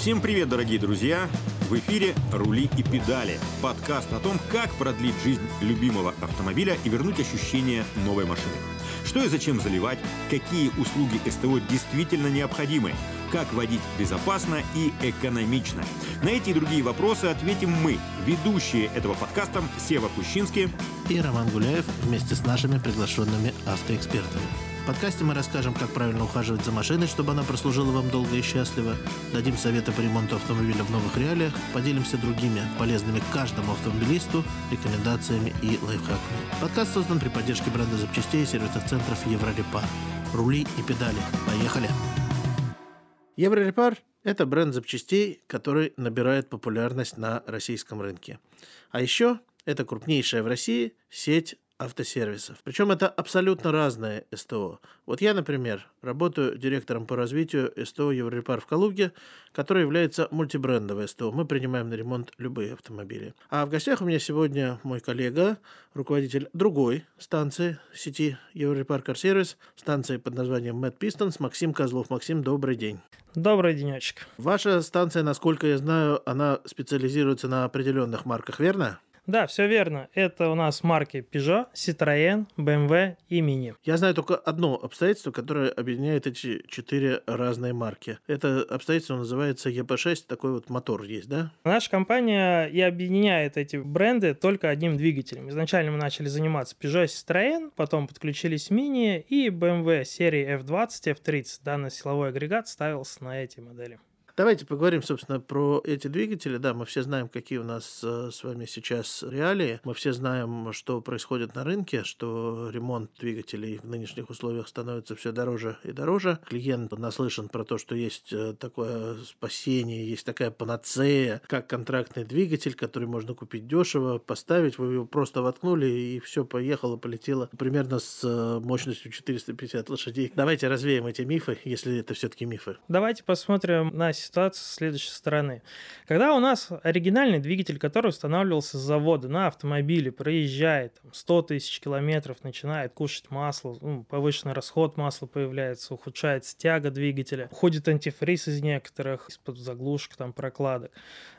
Всем привет, дорогие друзья! В эфире «Рули и педали» – подкаст о том, как продлить жизнь любимого автомобиля и вернуть ощущение новой машины. Что и зачем заливать, какие услуги СТО действительно необходимы, как водить безопасно и экономично. На эти и другие вопросы ответим мы, ведущие этого подкаста Сева Пущинский и Роман Гуляев вместе с нашими приглашенными автоэкспертами. В подкасте мы расскажем, как правильно ухаживать за машиной, чтобы она прослужила вам долго и счастливо, дадим советы по ремонту автомобиля в новых реалиях, поделимся другими полезными каждому автомобилисту рекомендациями и лайфхаками. Подкаст создан при поддержке бренда запчастей и сервисных центров Еврорепар. Рули и педали. Поехали! Еврорепар – это бренд запчастей, который набирает популярность на российском рынке. А еще это крупнейшая в России сеть автосервисов. Причем это абсолютно разные СТО. Вот я, например, работаю директором по развитию СТО Еврорепар в Калуге, который является мультибрендовой СТО. Мы принимаем на ремонт любые автомобили. А в гостях у меня сегодня мой коллега, руководитель другой станции сети Еврорепар Карсервис, станции под названием Mad Pistons, Максим Козлов. Максим, добрый день. Добрый денечек. Ваша станция, насколько я знаю, она специализируется на определенных марках, верно? Да, все верно. Это у нас марки Peugeot, Citroën, BMW и Mini. Я знаю только одно обстоятельство, которое объединяет эти четыре разные марки. Это обстоятельство называется EP6, такой вот мотор есть, да? Наша компания и объединяет эти бренды только одним двигателем. Изначально мы начали заниматься Peugeot, Citroën, потом подключились Mini и BMW серии F20, F30. Данный силовой агрегат ставился на эти модели. Давайте поговорим, собственно, про эти двигатели. Да, мы все знаем, какие у нас э, с вами сейчас реалии. Мы все знаем, что происходит на рынке, что ремонт двигателей в нынешних условиях становится все дороже и дороже. Клиент наслышан про то, что есть э, такое спасение, есть такая панацея, как контрактный двигатель, который можно купить дешево, поставить, вы его просто воткнули, и все поехало, полетело примерно с э, мощностью 450 лошадей. Давайте развеем эти мифы, если это все-таки мифы. Давайте посмотрим на ситуация с следующей стороны. Когда у нас оригинальный двигатель, который устанавливался с завода на автомобиле, проезжает там, 100 тысяч километров, начинает кушать масло, ну, повышенный расход масла появляется, ухудшается тяга двигателя, уходит антифриз из некоторых, из-под заглушек, там, прокладок.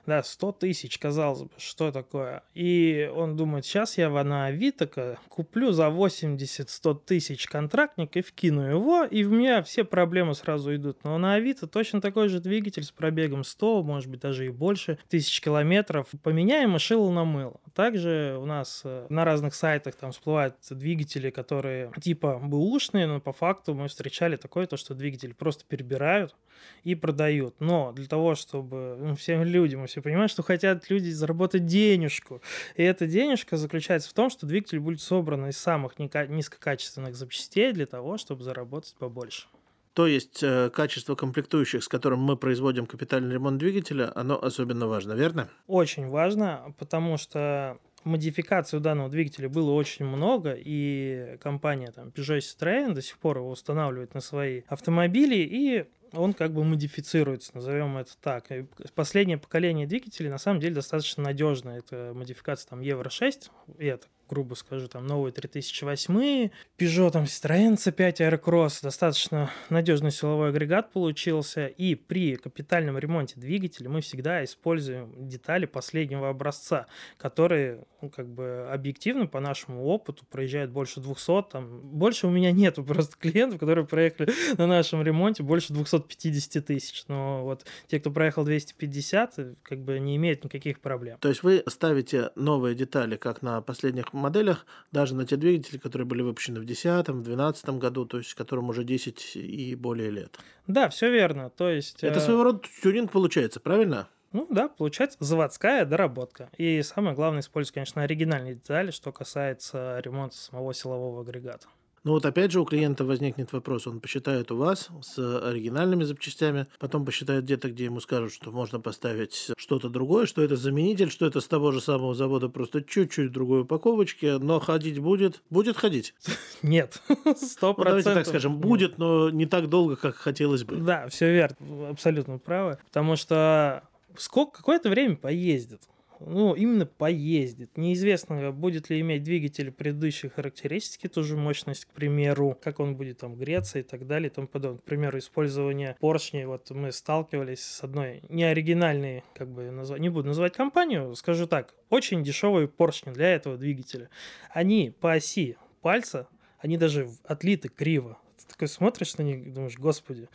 Да, 100 тысяч, казалось бы, что такое? И он думает, сейчас я на Авито куплю за 80-100 тысяч контрактник и вкину его, и у меня все проблемы сразу идут. Но на Авито точно такой же двигатель с пробегом 100, может быть, даже и больше, тысяч километров. Поменяем и шило на мыло. Также у нас э, на разных сайтах там всплывают двигатели, которые типа бэушные, но по факту мы встречали такое, то, что двигатели просто перебирают и продают. Но для того, чтобы ну, всем людям, мы все понимаем, что хотят люди заработать денежку. И эта денежка заключается в том, что двигатель будет собран из самых низкокачественных запчастей для того, чтобы заработать побольше. То есть э, качество комплектующих, с которым мы производим капитальный ремонт двигателя, оно особенно важно, верно? Очень важно, потому что модификаций у данного двигателя было очень много, и компания там Peugeot Citroën до сих пор его устанавливает на свои автомобили, и он как бы модифицируется, назовем это так. И последнее поколение двигателей на самом деле достаточно надежное. Это модификация там Евро 6, и это грубо скажу, там новые 3008, Peugeot, там Citroёn C5 Aircross, достаточно надежный силовой агрегат получился, и при капитальном ремонте двигателя мы всегда используем детали последнего образца, которые, ну, как бы объективно по нашему опыту проезжают больше 200, там, больше у меня нету просто клиентов, которые проехали на нашем ремонте больше 250 тысяч, но вот те, кто проехал 250, как бы не имеют никаких проблем. То есть вы ставите новые детали, как на последних моделях, даже на те двигатели, которые были выпущены в 2010, в 2012 году, то есть которым уже 10 и более лет. Да, все верно. То есть, Это э... своего рода тюнинг получается, правильно? Ну да, получается заводская доработка. И самое главное, использовать, конечно, оригинальные детали, что касается ремонта самого силового агрегата. Ну вот опять же у клиента возникнет вопрос, он посчитает у вас с оригинальными запчастями, потом посчитает где-то, где ему скажут, что можно поставить что-то другое, что это заменитель, что это с того же самого завода, просто чуть-чуть другой упаковочке, но ходить будет, будет ходить? Нет, сто процентов. Ну, давайте так скажем, будет, но не так долго, как хотелось бы. Да, все верно, абсолютно правы, потому что сколько, какое-то время поездит ну, именно поездит. Неизвестно, будет ли иметь двигатель предыдущие характеристики, ту же мощность, к примеру, как он будет там греться и так далее и тому подобное. К примеру, использование поршней. Вот мы сталкивались с одной неоригинальной, как бы, назв... не буду называть компанию, скажу так, очень дешевые поршни для этого двигателя. Они по оси пальца, они даже отлиты криво. Ты такой смотришь на них и думаешь, господи,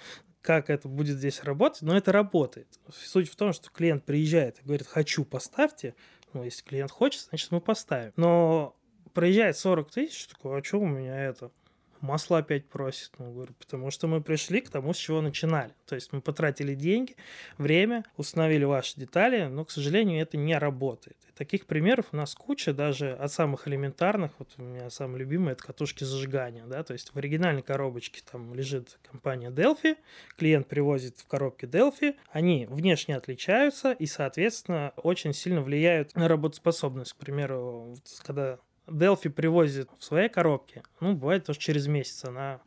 как это будет здесь работать, но это работает. Суть в том, что клиент приезжает и говорит, хочу, поставьте. Ну, если клиент хочет, значит, мы поставим. Но проезжает 40 тысяч, такой, а что у меня это? Масло опять просит. Ну, говорю, потому что мы пришли к тому, с чего начинали. То есть мы потратили деньги, время, установили ваши детали, но, к сожалению, это не работает. И таких примеров у нас куча, даже от самых элементарных. Вот у меня самый любимый это катушки зажигания. Да? То есть в оригинальной коробочке там лежит компания Delphi, клиент привозит в коробке Delphi, они внешне отличаются и, соответственно, очень сильно влияют на работоспособность. К примеру, когда Delphi привозит в своей коробке, ну, бывает тоже через месяц она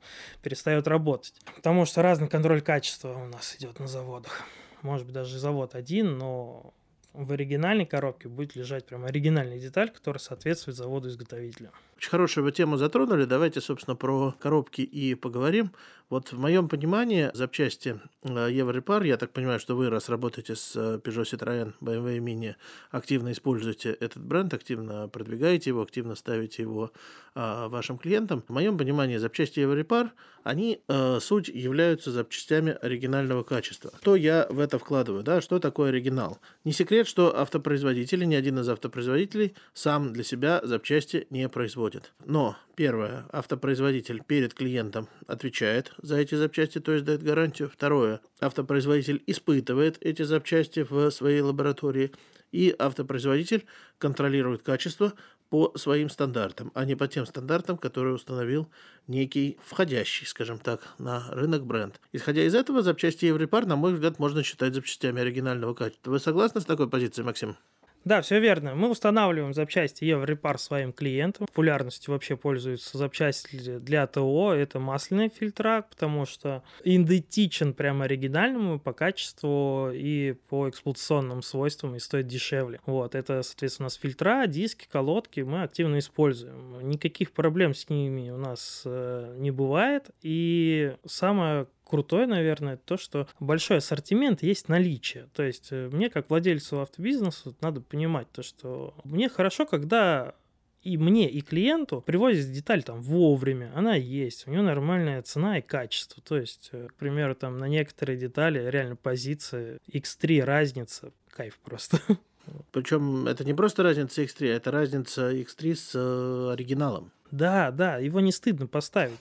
перестает работать. Потому что разный контроль качества у нас идет на заводах. Может быть, даже завод один, но в оригинальной коробке будет лежать прям оригинальная деталь, которая соответствует заводу-изготовителю. Очень хорошую вы тему затронули. Давайте, собственно, про коробки и поговорим. Вот в моем понимании запчасти э, Еврорепар, я так понимаю, что вы, раз работаете с э, Peugeot Citroën, BMW Mini, активно используете этот бренд, активно продвигаете его, активно ставите его а, вашим клиентам. В моем понимании запчасти Еврорепар, они а, суть являются запчастями оригинального качества. Что я в это вкладываю, да, что такое оригинал? Не секрет, что автопроизводители, ни один из автопроизводителей сам для себя запчасти не производит. Но Первое. Автопроизводитель перед клиентом отвечает за эти запчасти, то есть дает гарантию. Второе. Автопроизводитель испытывает эти запчасти в своей лаборатории. И автопроизводитель контролирует качество по своим стандартам, а не по тем стандартам, которые установил некий входящий, скажем так, на рынок бренд. Исходя из этого, запчасти Еврепар, на мой взгляд, можно считать запчастями оригинального качества. Вы согласны с такой позицией, Максим? Да, все верно. Мы устанавливаем запчасти Еврорепар своим клиентам. Популярностью вообще пользуются запчасти для ТО. Это масляный фильтра, потому что идентичен прямо оригинальному по качеству и по эксплуатационным свойствам и стоит дешевле. Вот, это, соответственно, у нас фильтра, диски, колодки мы активно используем. Никаких проблем с ними у нас э, не бывает. И самое крутое, наверное, то, что большой ассортимент есть наличие. То есть э, мне, как владельцу автобизнеса, надо понимать то, что мне хорошо, когда и мне, и клиенту привозят деталь там вовремя, она есть, у нее нормальная цена и качество. То есть, э, к примеру, там на некоторые детали реально позиция X3 разница, кайф просто. Причем это не просто разница X3, а это разница X3 с э, оригиналом. Да, да, его не стыдно поставить.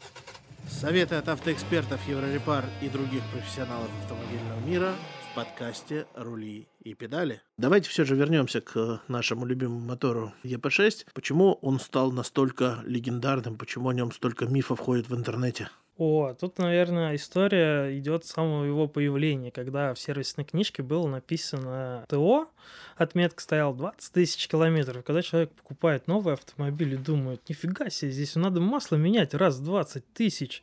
Советы от автоэкспертов Еврорепар и других профессионалов автомобильного мира в подкасте «Рули и педали». Давайте все же вернемся к нашему любимому мотору ЕП-6. Почему он стал настолько легендарным, почему о нем столько мифов ходит в интернете? О, тут, наверное, история идет с самого его появления, когда в сервисной книжке было написано ТО, отметка стояла 20 тысяч километров. Когда человек покупает новый автомобиль и думает, нифига себе, здесь надо масло менять раз в 20 тысяч,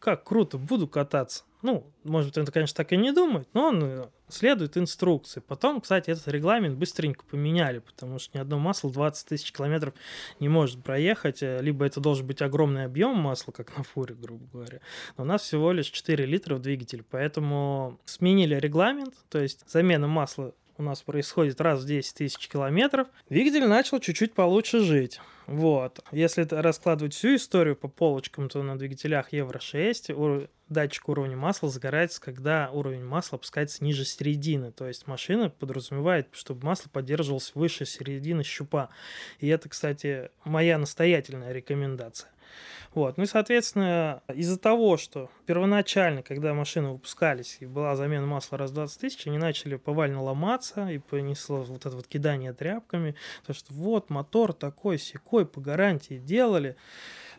как круто, буду кататься. Ну, может быть, он, конечно, так и не думает, но он э, следует инструкции. Потом, кстати, этот регламент быстренько поменяли, потому что ни одно масло 20 тысяч километров не может проехать, э, либо это должен быть огромный объем масла, как на фуре, грубо говоря. Но у нас всего лишь 4 литра в двигателе, поэтому сменили регламент, то есть замена масла у нас происходит раз в 10 тысяч километров, двигатель начал чуть-чуть получше жить. Вот. Если раскладывать всю историю по полочкам, то на двигателях Евро-6 датчик уровня масла загорается, когда уровень масла опускается ниже середины. То есть машина подразумевает, чтобы масло поддерживалось выше середины щупа. И это, кстати, моя настоятельная рекомендация. Вот. Ну и, соответственно, из-за того, что первоначально, когда машины выпускались и была замена масла раз в 20 тысяч, они начали повально ломаться и понесло вот это вот кидание тряпками, то что вот мотор такой секой по гарантии делали.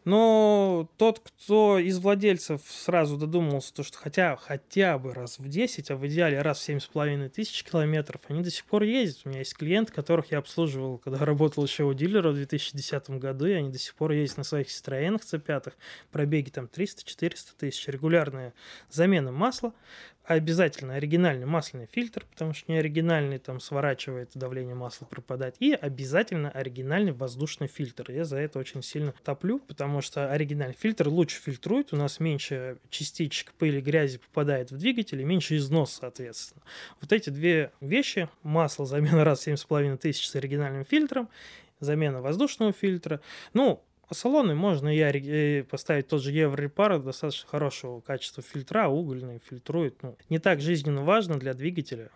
Но тот, кто из владельцев сразу додумался, то, что хотя, хотя бы раз в 10, а в идеале раз в 7,5 тысяч километров, они до сих пор ездят. У меня есть клиенты, которых я обслуживал, когда работал еще у дилера в 2010 году, и они до сих пор ездят на своих Citroёn C5, пробеги там 300-400 тысяч, регулярная замена масла, обязательно оригинальный масляный фильтр, потому что не оригинальный там сворачивает, давление масла пропадает, и обязательно оригинальный воздушный фильтр. Я за это очень сильно топлю, потому что оригинальный фильтр лучше фильтрует, у нас меньше частичек пыли, грязи попадает в двигатель, и меньше износ, соответственно. Вот эти две вещи, масло замена раз в 7,5 тысяч с оригинальным фильтром, замена воздушного фильтра, ну, по салону можно и поставить тот же Еврорепар, достаточно хорошего качества фильтра, угольный фильтрует. Ну, не так жизненно важно для двигателя.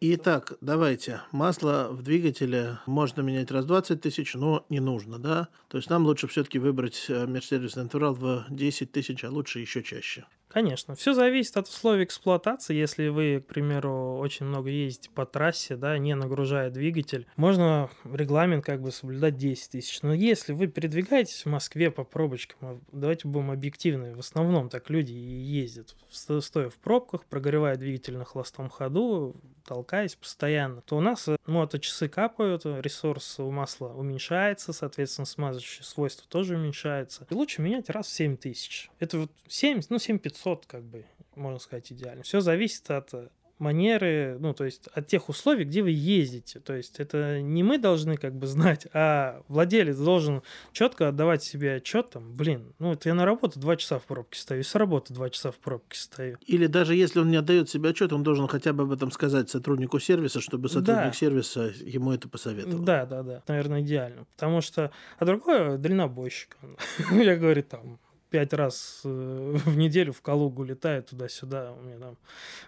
Итак, давайте. Масло в двигателе можно менять раз 20 тысяч, но не нужно, да? То есть нам лучше все-таки выбрать э, межсервисный интервал в 10 тысяч, а лучше еще чаще. Конечно. Все зависит от условий эксплуатации. Если вы, к примеру, очень много ездите по трассе, да, не нагружая двигатель, можно регламент как бы соблюдать 10 тысяч. Но если вы передвигаетесь в Москве по пробочкам, а давайте будем объективны, в основном так люди и ездят, стоя в пробках, прогревая двигатель на холостом ходу, толкаясь постоянно, то у нас моточасы ну, капают, ресурс у масла уменьшается, соответственно, смазывающие свойства тоже уменьшаются. И лучше менять раз в 7 тысяч. Это вот 7, ну 7500 как бы, можно сказать, идеально. Все зависит от манеры, ну, то есть от тех условий, где вы ездите. То есть это не мы должны как бы знать, а владелец должен четко отдавать себе отчет, там, блин, ну, это я на работу два часа в пробке стою, с работы два часа в пробке стою. Или даже если он не отдает себе отчет, он должен хотя бы об этом сказать сотруднику сервиса, чтобы сотрудник да. сервиса ему это посоветовал. Да, да, да, наверное, идеально. Потому что, а другое дальнобойщик. Я говорю, там, пять раз э, в неделю в Калугу летаю туда-сюда. У меня там,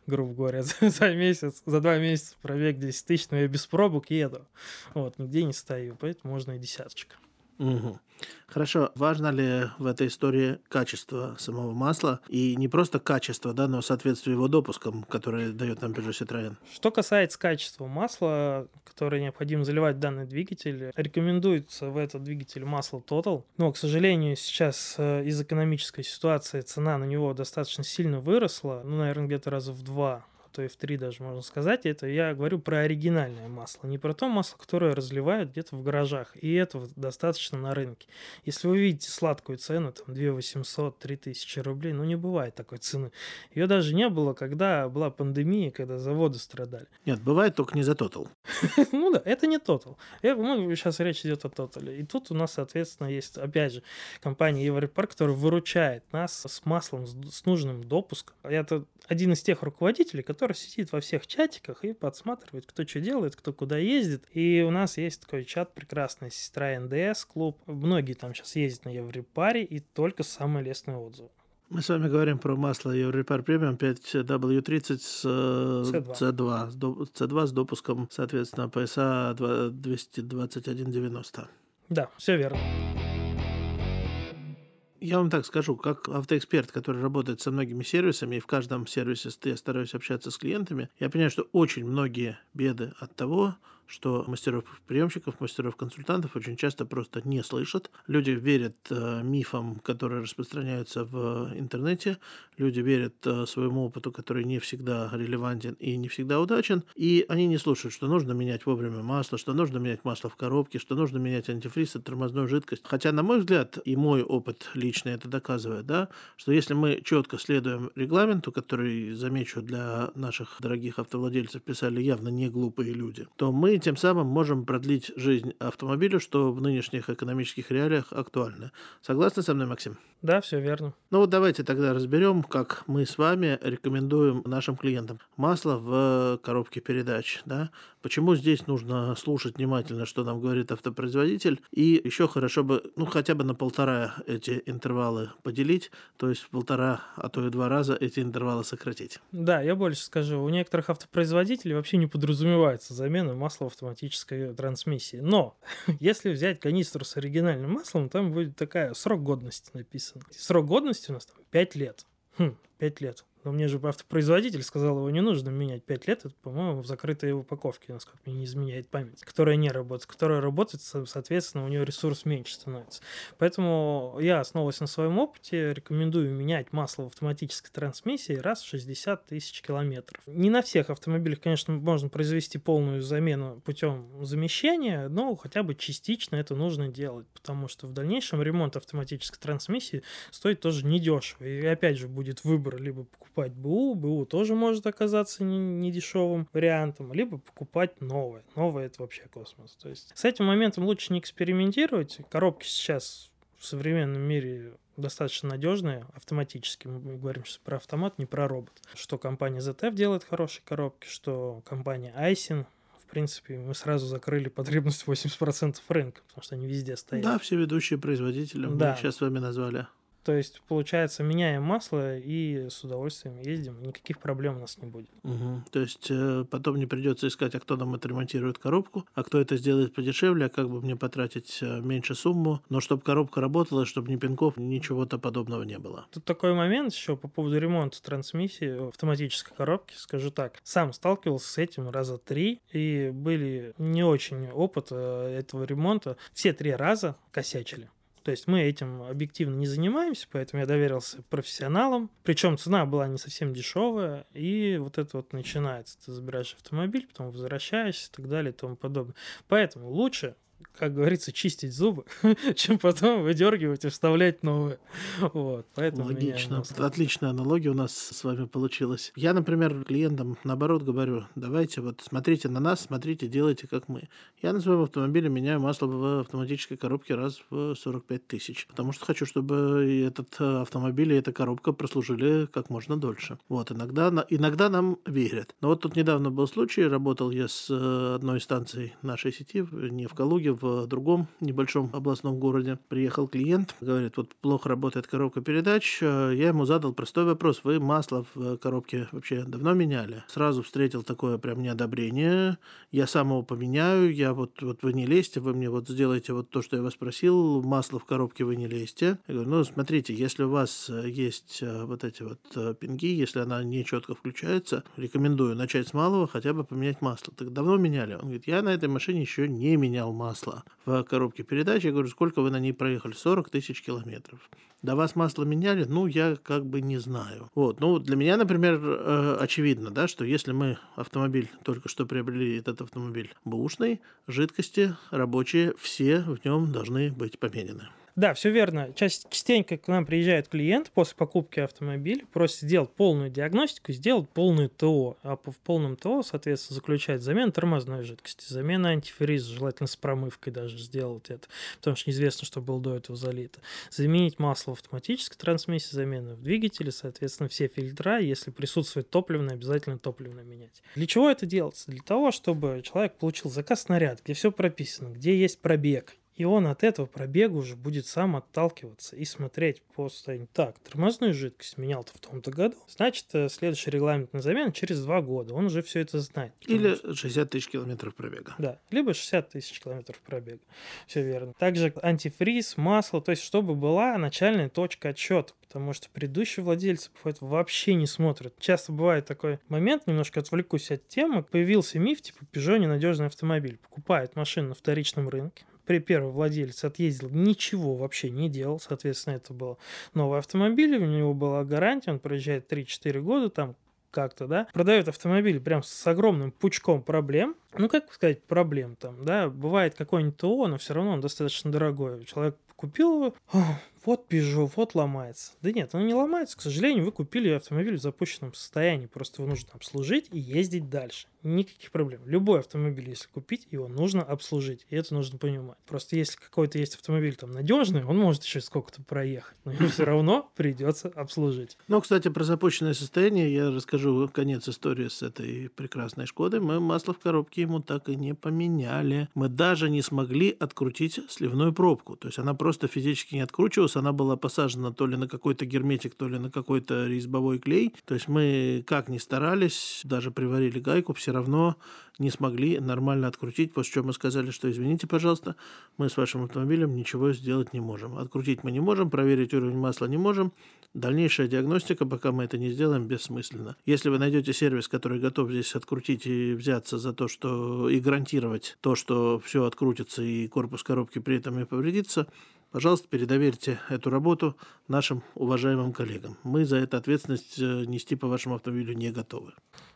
грубо говоря, за, месяц, за два месяца пробег 10 тысяч, но я без пробок еду. Вот, нигде не стою, поэтому можно и десяточка. Угу. Хорошо, важно ли в этой истории качество самого масла? И не просто качество, да, но соответствие его допускам, которые дает нам Peugeot Citroën? Что касается качества масла, которое необходимо заливать в данный двигатель, рекомендуется в этот двигатель масло Total. Но, к сожалению, сейчас э, из экономической ситуации цена на него достаточно сильно выросла, ну, наверное, где-то раза в два то и в три даже можно сказать, это я говорю про оригинальное масло, не про то масло, которое разливают где-то в гаражах. И этого достаточно на рынке. Если вы видите сладкую цену, там 2 800, 3 тысячи рублей, ну не бывает такой цены. Ее даже не было, когда была пандемия, когда заводы страдали. Нет, бывает только не за тотал. Ну да, это не тотал. Ну, сейчас речь идет о тотале. И тут у нас, соответственно, есть, опять же, компания Европар, которая выручает нас с маслом, с нужным допуском. Это один из тех руководителей, который который сидит во всех чатиках и подсматривает, кто что делает, кто куда ездит. И у нас есть такой чат прекрасный, сестра НДС клуб. Многие там сейчас ездят на Еврепаре и только самые лестные отзывы. Мы с вами говорим про масло Европар премиум 5W30 с C2. C2, C2 с допуском, соответственно, PSA 22190. Да, все верно. Я вам так скажу, как автоэксперт, который работает со многими сервисами, и в каждом сервисе я стараюсь общаться с клиентами, я понимаю, что очень многие беды от того, что мастеров-приемщиков, мастеров-консультантов очень часто просто не слышат. Люди верят э, мифам, которые распространяются в интернете, люди верят э, своему опыту, который не всегда релевантен и не всегда удачен, и они не слушают, что нужно менять вовремя масло, что нужно менять масло в коробке, что нужно менять антифриз и тормозную жидкость. Хотя, на мой взгляд, и мой опыт личный это доказывает, да, что если мы четко следуем регламенту, который, замечу, для наших дорогих автовладельцев писали явно не глупые люди, то мы тем самым можем продлить жизнь автомобилю, что в нынешних экономических реалиях актуально. Согласны со мной, Максим? Да, все верно. Ну вот давайте тогда разберем, как мы с вами рекомендуем нашим клиентам масло в коробке передач. Да? Почему здесь нужно слушать внимательно, что нам говорит автопроизводитель, и еще хорошо бы, ну хотя бы на полтора эти интервалы поделить, то есть в полтора, а то и два раза эти интервалы сократить. Да, я больше скажу, у некоторых автопроизводителей вообще не подразумевается замена масла в автоматической трансмиссии. Но если взять канистру с оригинальным маслом, там будет такая срок годности написан. Срок годности у нас там 5 лет. Хм, 5 лет. Но мне же автопроизводитель сказал, его не нужно менять 5 лет. Это, по-моему, в закрытой упаковке, насколько мне не изменяет память, которая не работает. Которая работает, соответственно, у нее ресурс меньше становится. Поэтому я, основываясь на своем опыте, рекомендую менять масло в автоматической трансмиссии раз в 60 тысяч километров. Не на всех автомобилях, конечно, можно произвести полную замену путем замещения, но хотя бы частично это нужно делать, потому что в дальнейшем ремонт автоматической трансмиссии стоит тоже недешево. И опять же будет выбор либо покупать БУ, БУ тоже может оказаться недешевым вариантом, либо покупать новое. Новое это вообще космос. То есть с этим моментом лучше не экспериментировать. Коробки сейчас в современном мире достаточно надежные, автоматически. Мы говорим сейчас про автомат, не про робот. Что компания ZF делает хорошие коробки, что компания Айсин в принципе, мы сразу закрыли потребность 80% рынка, потому что они везде стоят. Да, все ведущие производители, да. мы сейчас с вами назвали. То есть, получается, меняем масло и с удовольствием ездим, никаких проблем у нас не будет. Угу. То есть, э, потом не придется искать, а кто нам отремонтирует коробку, а кто это сделает подешевле, а как бы мне потратить э, меньше сумму, но чтобы коробка работала, чтобы ни пинков, ничего-то подобного не было. Тут такой момент еще по поводу ремонта трансмиссии автоматической коробки, скажу так. Сам сталкивался с этим раза три, и были не очень опыт э, этого ремонта. Все три раза косячили. То есть мы этим объективно не занимаемся, поэтому я доверился профессионалам. Причем цена была не совсем дешевая, и вот это вот начинается. Ты забираешь автомобиль, потом возвращаешься и так далее и тому подобное. Поэтому лучше как говорится, чистить зубы, чем потом выдергивать и вставлять новые. Вот, поэтому Логично. Отличная аналогия у нас с вами получилась. Я, например, клиентам наоборот говорю, давайте вот смотрите на нас, смотрите, делайте как мы. Я на своем автомобиле меняю масло в автоматической коробке раз в 45 тысяч, потому что хочу, чтобы этот э, автомобиль и эта коробка прослужили как можно дольше. Вот, иногда, иногда нам верят. Но вот тут недавно был случай, работал я с э, одной станцией нашей сети, не в Калуге, в другом небольшом областном городе. Приехал клиент, говорит, вот плохо работает коробка передач. Я ему задал простой вопрос. Вы масло в коробке вообще давно меняли? Сразу встретил такое прям неодобрение. Я сам его поменяю. Я вот, вот вы не лезьте, вы мне вот сделаете вот то, что я вас просил. Масло в коробке вы не лезьте. Я говорю, ну, смотрите, если у вас есть э, вот эти вот э, пинги, если она не четко включается, рекомендую начать с малого, хотя бы поменять масло. Так давно меняли? Он говорит, я на этой машине еще не менял масло масла в коробке передач. Я говорю, сколько вы на ней проехали? 40 тысяч километров. До вас масло меняли? Ну, я как бы не знаю. Вот. Ну, для меня, например, э, очевидно, да, что если мы автомобиль, только что приобрели этот автомобиль бэушный, жидкости рабочие, все в нем должны быть поменены. Да, все верно. Частенько к нам приезжает клиент после покупки автомобиля, просит сделать полную диагностику, сделать полную ТО. А в полном ТО, соответственно, заключает замену тормозной жидкости, замена антифриза, желательно с промывкой даже сделать это, потому что неизвестно, что было до этого залито. Заменить масло в автоматической трансмиссии, замена в двигателе, соответственно, все фильтра, если присутствует топливное, обязательно топливное менять. Для чего это делается? Для того, чтобы человек получил заказ снаряд, где все прописано, где есть пробег, и он от этого пробега уже будет сам отталкиваться и смотреть состоянию. Так, тормозную жидкость менял-то в том-то году. Значит, э, следующий регламент на замену через два года. Он уже все это знает. Или что... 60 тысяч километров пробега. Да, либо 60 тысяч километров пробега. Все верно. Также антифриз, масло, то есть чтобы была начальная точка отсчета потому что предыдущие владельцы бывает, вообще не смотрят. Часто бывает такой момент, немножко отвлекусь от темы, появился миф, типа Peugeot ненадежный автомобиль. Покупает машину на вторичном рынке, первый владелец отъездил, ничего вообще не делал. Соответственно, это был новый автомобиль, у него была гарантия, он проезжает 3-4 года, там как-то, да, продает автомобиль прям с огромным пучком проблем. Ну, как сказать, проблем там, да, бывает какой-нибудь ТО, но все равно он достаточно дорогой. Человек купил его, вот Peugeot, вот ломается. Да нет, он не ломается, к сожалению, вы купили автомобиль в запущенном состоянии, просто его нужно обслужить и ездить дальше. Никаких проблем. Любой автомобиль, если купить, его нужно обслужить, и это нужно понимать. Просто если какой-то есть автомобиль там надежный, он может еще сколько-то проехать, но ему все равно придется обслужить. Ну, кстати, про запущенное состояние я расскажу конец истории с этой прекрасной Шкодой. Мы масло в коробке ему так и не поменяли. Мы даже не смогли открутить сливную пробку. То есть она просто физически не откручивалась, корпус, она была посажена то ли на какой-то герметик, то ли на какой-то резьбовой клей. То есть мы как ни старались, даже приварили гайку, все равно не смогли нормально открутить, после чего мы сказали, что извините, пожалуйста, мы с вашим автомобилем ничего сделать не можем. Открутить мы не можем, проверить уровень масла не можем. Дальнейшая диагностика, пока мы это не сделаем, бессмысленно. Если вы найдете сервис, который готов здесь открутить и взяться за то, что и гарантировать то, что все открутится и корпус коробки при этом не повредится, Пожалуйста, передоверьте эту работу нашим уважаемым коллегам. Мы за эту ответственность э, нести по вашему автомобилю не готовы.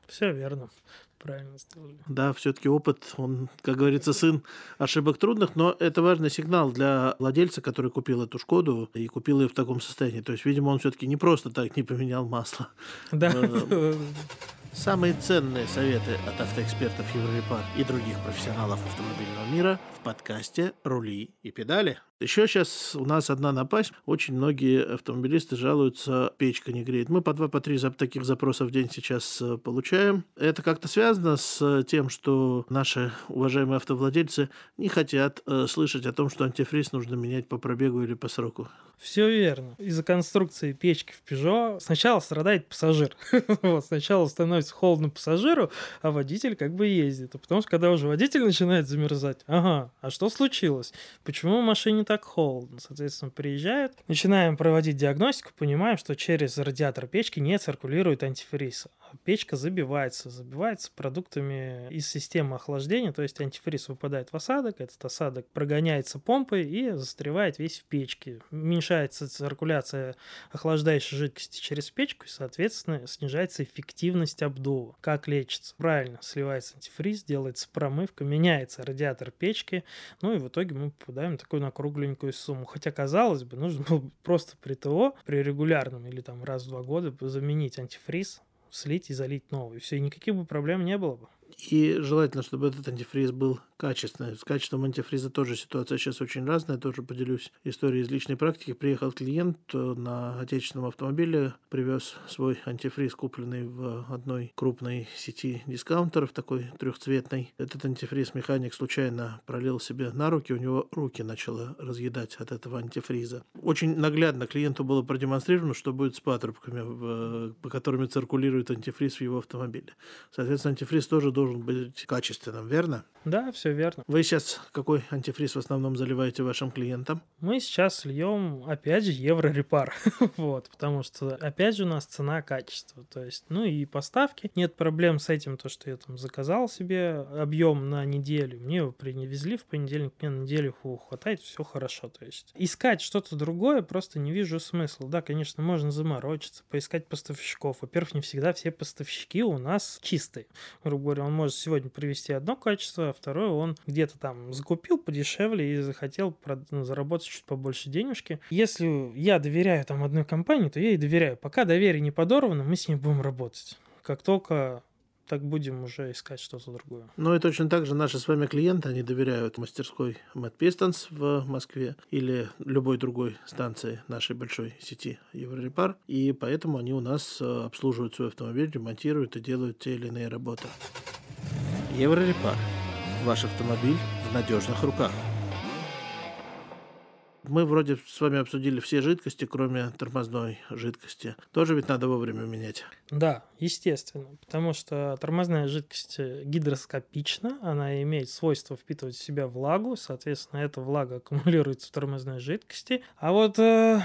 Все верно. Правильно сделали. Да, все-таки опыт, он, как говорится, сын ошибок трудных, но это важный сигнал для владельца, который купил эту Шкоду и купил ее в таком состоянии. То есть, видимо, он все-таки не просто так не поменял масло. Да. Э, Самые ценные советы от автоэкспертов Еврорепар и других профессионалов автомобильного мира подкасте «Рули и педали». Еще сейчас у нас одна напасть. Очень многие автомобилисты жалуются, печка не греет. Мы по два, по три таких запросов в день сейчас э, получаем. Это как-то связано с тем, что наши уважаемые автовладельцы не хотят э, слышать о том, что антифриз нужно менять по пробегу или по сроку. Все верно. Из-за конструкции печки в Peugeot сначала страдает пассажир. вот, сначала становится холодно пассажиру, а водитель как бы ездит. А потому что когда уже водитель начинает замерзать, ага, а что случилось? Почему в машине так холодно? Соответственно, приезжают, начинаем проводить диагностику, понимаем, что через радиатор печки не циркулирует антифриз печка забивается, забивается продуктами из системы охлаждения, то есть антифриз выпадает в осадок, этот осадок прогоняется помпой и застревает весь в печке. Уменьшается циркуляция охлаждающей жидкости через печку и, соответственно, снижается эффективность обдува. Как лечится? Правильно, сливается антифриз, делается промывка, меняется радиатор печки, ну и в итоге мы попадаем в такую на кругленькую сумму. Хотя, казалось бы, нужно было просто при ТО, при регулярном или там раз в два года заменить антифриз, слить и залить новый. Все, и никаких бы проблем не было бы. И желательно, чтобы этот антифриз был качественный. С качеством антифриза тоже ситуация сейчас очень разная. Тоже поделюсь историей из личной практики. Приехал клиент э, на отечественном автомобиле, привез свой антифриз, купленный в одной крупной сети дискаунтеров, такой трехцветной. Этот антифриз механик случайно пролил себе на руки, у него руки начало разъедать от этого антифриза. Очень наглядно клиенту было продемонстрировано, что будет с патрубками, по которым циркулирует антифриз в его автомобиле. Соответственно, антифриз тоже должен быть качественным, верно? Да, все верно. Вы сейчас какой антифриз в основном заливаете вашим клиентам? Мы сейчас льем, опять же, еврорепар. вот, потому что, опять же, у нас цена-качество. То есть, ну и поставки. Нет проблем с этим, то, что я там заказал себе объем на неделю. Мне его приневезли в понедельник, мне на неделю хватает, все хорошо. То есть, искать что-то другое просто не вижу смысла. Да, конечно, можно заморочиться, поискать поставщиков. Во-первых, не всегда все поставщики у нас чистые. Грубо говоря, он может сегодня привести одно качество, второе он где-то там закупил подешевле и захотел ну, заработать чуть побольше денежки. Если я доверяю там одной компании, то я и доверяю. Пока доверие не подорвано, мы с ней будем работать. Как только так будем уже искать что-то другое. Ну и точно так же наши с вами клиенты, они доверяют мастерской Mad Pistons в Москве или любой другой станции нашей большой сети Еврорепар, и поэтому они у нас э, обслуживают свой автомобиль, ремонтируют и делают те или иные работы. Еврорепар. Ваш автомобиль в надежных руках. Мы вроде с вами обсудили все жидкости, кроме тормозной жидкости. Тоже ведь надо вовремя менять. Да, естественно, потому что тормозная жидкость гидроскопична, она имеет свойство впитывать в себя влагу, соответственно, эта влага аккумулируется в тормозной жидкости. А вот э,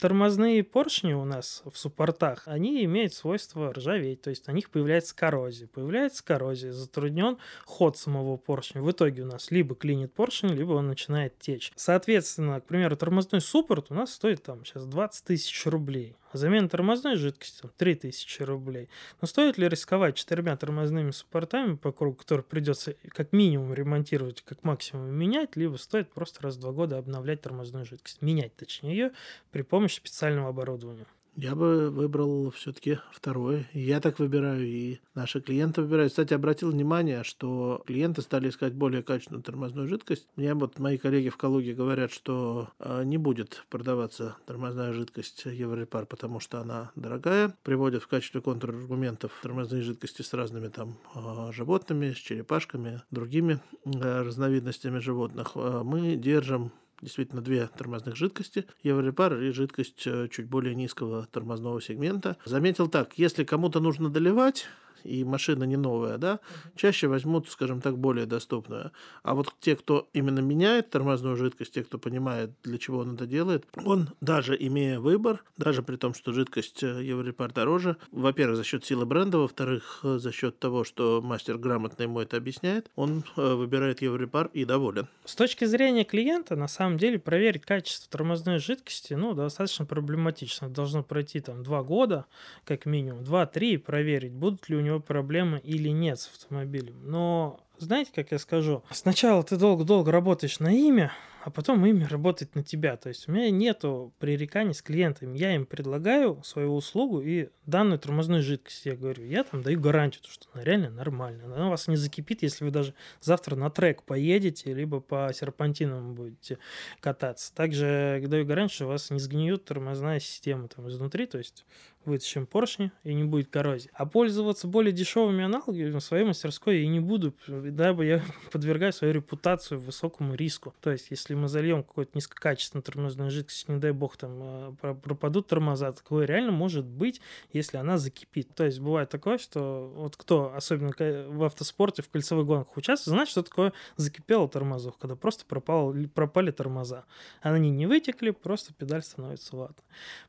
тормозные поршни у нас в суппортах, они имеют свойство ржаветь, то есть на них появляется коррозия. Появляется коррозия, затруднен ход самого поршня. В итоге у нас либо клинит поршень, либо он начинает течь. Соответственно, к примеру, тормозной суппорт у нас стоит там сейчас 20 тысяч рублей. Замена тормозной жидкости там, 3000 рублей. Но стоит ли рисковать четырьмя тормозными суппортами по кругу, которые придется как минимум ремонтировать, как максимум менять, либо стоит просто раз в два года обновлять тормозную жидкость. Менять, точнее, ее при помощи специального оборудования. Я бы выбрал все-таки второе. Я так выбираю, и наши клиенты выбирают. Кстати, обратил внимание, что клиенты стали искать более качественную тормозную жидкость. Мне вот мои коллеги в Калуге говорят, что э, не будет продаваться тормозная жидкость Еврорепар, потому что она дорогая. Приводят в качестве контраргументов тормозные жидкости с разными там э, животными, с черепашками, другими э, разновидностями животных. Мы держим действительно две тормозных жидкости, Еврорепар и жидкость э, чуть более низкого тормозного сегмента. Заметил так, если кому-то нужно доливать, и машина не новая, да, чаще возьмут, скажем так, более доступную. А вот те, кто именно меняет тормозную жидкость, те, кто понимает, для чего он это делает, он даже имея выбор, даже при том, что жидкость э, Еврорепар дороже, во-первых, за счет силы бренда, во-вторых, э, за счет того, что мастер грамотно ему это объясняет, он э, выбирает Еврорепар и доволен. С точки зрения клиента, на самом деле, проверить качество тормозной жидкости, ну, достаточно проблематично. Должно пройти там два года, как минимум, два-три, проверить, будут ли у него него проблемы или нет с автомобилем. Но знаете, как я скажу? Сначала ты долго-долго работаешь на имя, а потом имя работает на тебя. То есть у меня нету пререканий с клиентами. Я им предлагаю свою услугу и данную тормозную жидкость. Я говорю, я там даю гарантию, что она реально нормальная. Она вас не закипит, если вы даже завтра на трек поедете, либо по серпантинам будете кататься. Также даю гарантию, что у вас не сгниет тормозная система там изнутри. То есть вытащим поршни и не будет коррозии. А пользоваться более дешевыми аналогами в своей мастерской я не буду, дабы я подвергаю свою репутацию высокому риску. То есть, если мы зальем какой-то низкокачественную тормозную жидкость, не дай бог там э, пропадут тормоза, такое реально может быть, если она закипит. То есть, бывает такое, что вот кто, особенно в автоспорте, в кольцевых гонках участвует, знает, что такое закипело тормозов, когда просто пропало, пропали тормоза. Они не вытекли, просто педаль становится ватной.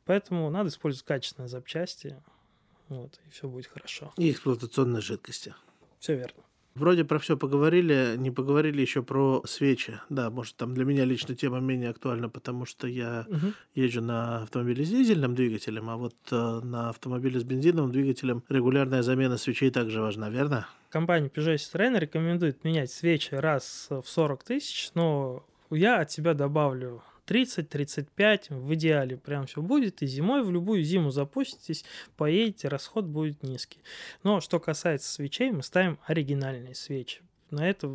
Поэтому надо использовать качественное запчасти, вот, и все будет хорошо. И эксплуатационные жидкости. Все верно. Вроде про все поговорили, не поговорили еще про свечи. Да, может, там для меня лично тема менее актуальна, потому что я угу. езжу на автомобиле с дизельным двигателем, а вот э, на автомобиле с бензиновым двигателем регулярная замена свечей также важна, верно? Компания Peugeot Citroёn рекомендует менять свечи раз в 40 тысяч, но я от себя добавлю 30-35, в идеале прям все будет, и зимой в любую зиму запуститесь, поедете, расход будет низкий. Но что касается свечей, мы ставим оригинальные свечи. На это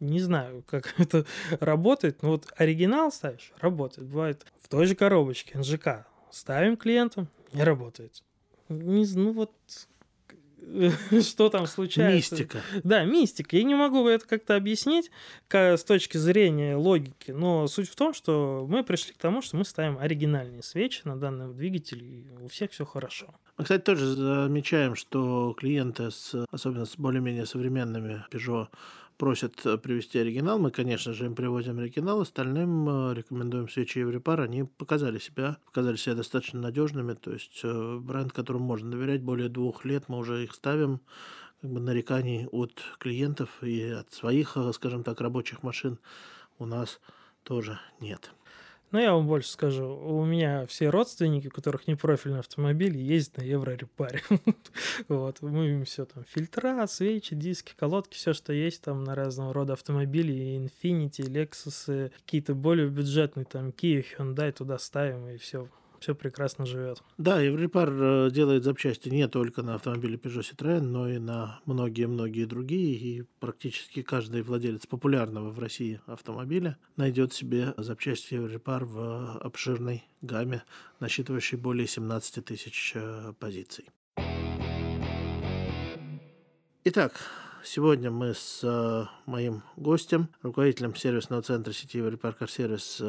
не знаю, как это работает, но вот оригинал ставишь, работает. Бывает в той же коробочке НЖК ставим клиентам, не работает. Не, ну вот что там случается. Мистика. Да, мистика. Я не могу это как-то объяснить с точки зрения логики, но суть в том, что мы пришли к тому, что мы ставим оригинальные свечи на данном двигателе, и у всех все хорошо. Мы, кстати, тоже замечаем, что клиенты, с, особенно с более-менее современными Peugeot, просят э, привезти оригинал. Мы, конечно же, им привозим оригинал. Остальным э, рекомендуем свечи Еврепар. Они показали себя, показали себя достаточно надежными. То есть э, бренд, которому можно доверять более двух лет, мы уже их ставим. Как бы нареканий от клиентов и от своих, скажем так, рабочих машин у нас тоже нет. Но я вам больше скажу, у меня все родственники, у которых не профильный автомобиль, ездят на еврорепаре. вот, мы им все там, фильтра, свечи, диски, колодки, все, что есть там на разного рода автомобили, Infiniti, Lexus, какие-то более бюджетные, там, Kia, Hyundai, туда ставим, и все, все прекрасно живет. Да, Еврепар э, делает запчасти не только на автомобиле Peugeot Citroën, но и на многие-многие другие. И практически каждый владелец популярного в России автомобиля найдет себе запчасти Еврепар в обширной гамме, насчитывающей более 17 тысяч э, позиций. Итак, Сегодня мы с э, моим гостем, руководителем сервисного центра сети Европар Сервис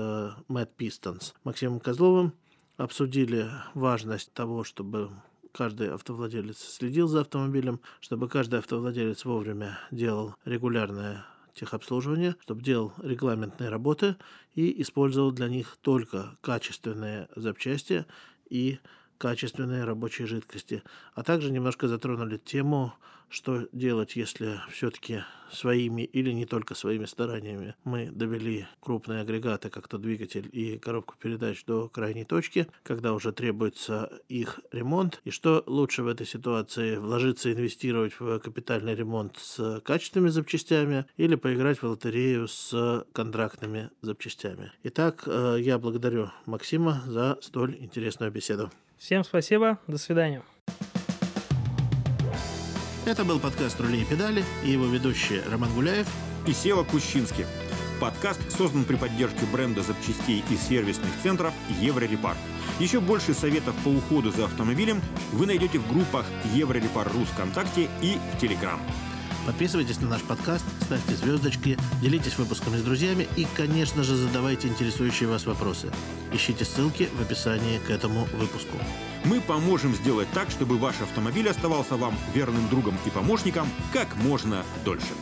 Мэтт Пистонс Максимом Козловым обсудили важность того, чтобы каждый автовладелец следил за автомобилем, чтобы каждый автовладелец вовремя делал регулярное техобслуживание, чтобы делал регламентные работы и использовал для них только качественные запчасти и качественные рабочие жидкости. А также немножко затронули тему что делать, если все-таки своими или не только своими стараниями мы довели крупные агрегаты, как то двигатель и коробку передач до крайней точки, когда уже требуется их ремонт, и что лучше в этой ситуации вложиться, инвестировать в капитальный ремонт с качественными запчастями или поиграть в лотерею с контрактными запчастями. Итак, э, я благодарю Максима за столь интересную беседу. Всем спасибо, до свидания. Это был подкаст «Рули и педали» и его ведущие Роман Гуляев и Сева Кущинский. Подкаст создан при поддержке бренда запчастей и сервисных центров «Еврорепар». Еще больше советов по уходу за автомобилем вы найдете в группах «Еврорепар.ру» ВКонтакте и в Телеграм. Подписывайтесь на наш подкаст, ставьте звездочки, делитесь выпусками с друзьями и, конечно же, задавайте интересующие вас вопросы. Ищите ссылки в описании к этому выпуску. Мы поможем сделать так, чтобы ваш автомобиль оставался вам верным другом и помощником как можно дольше.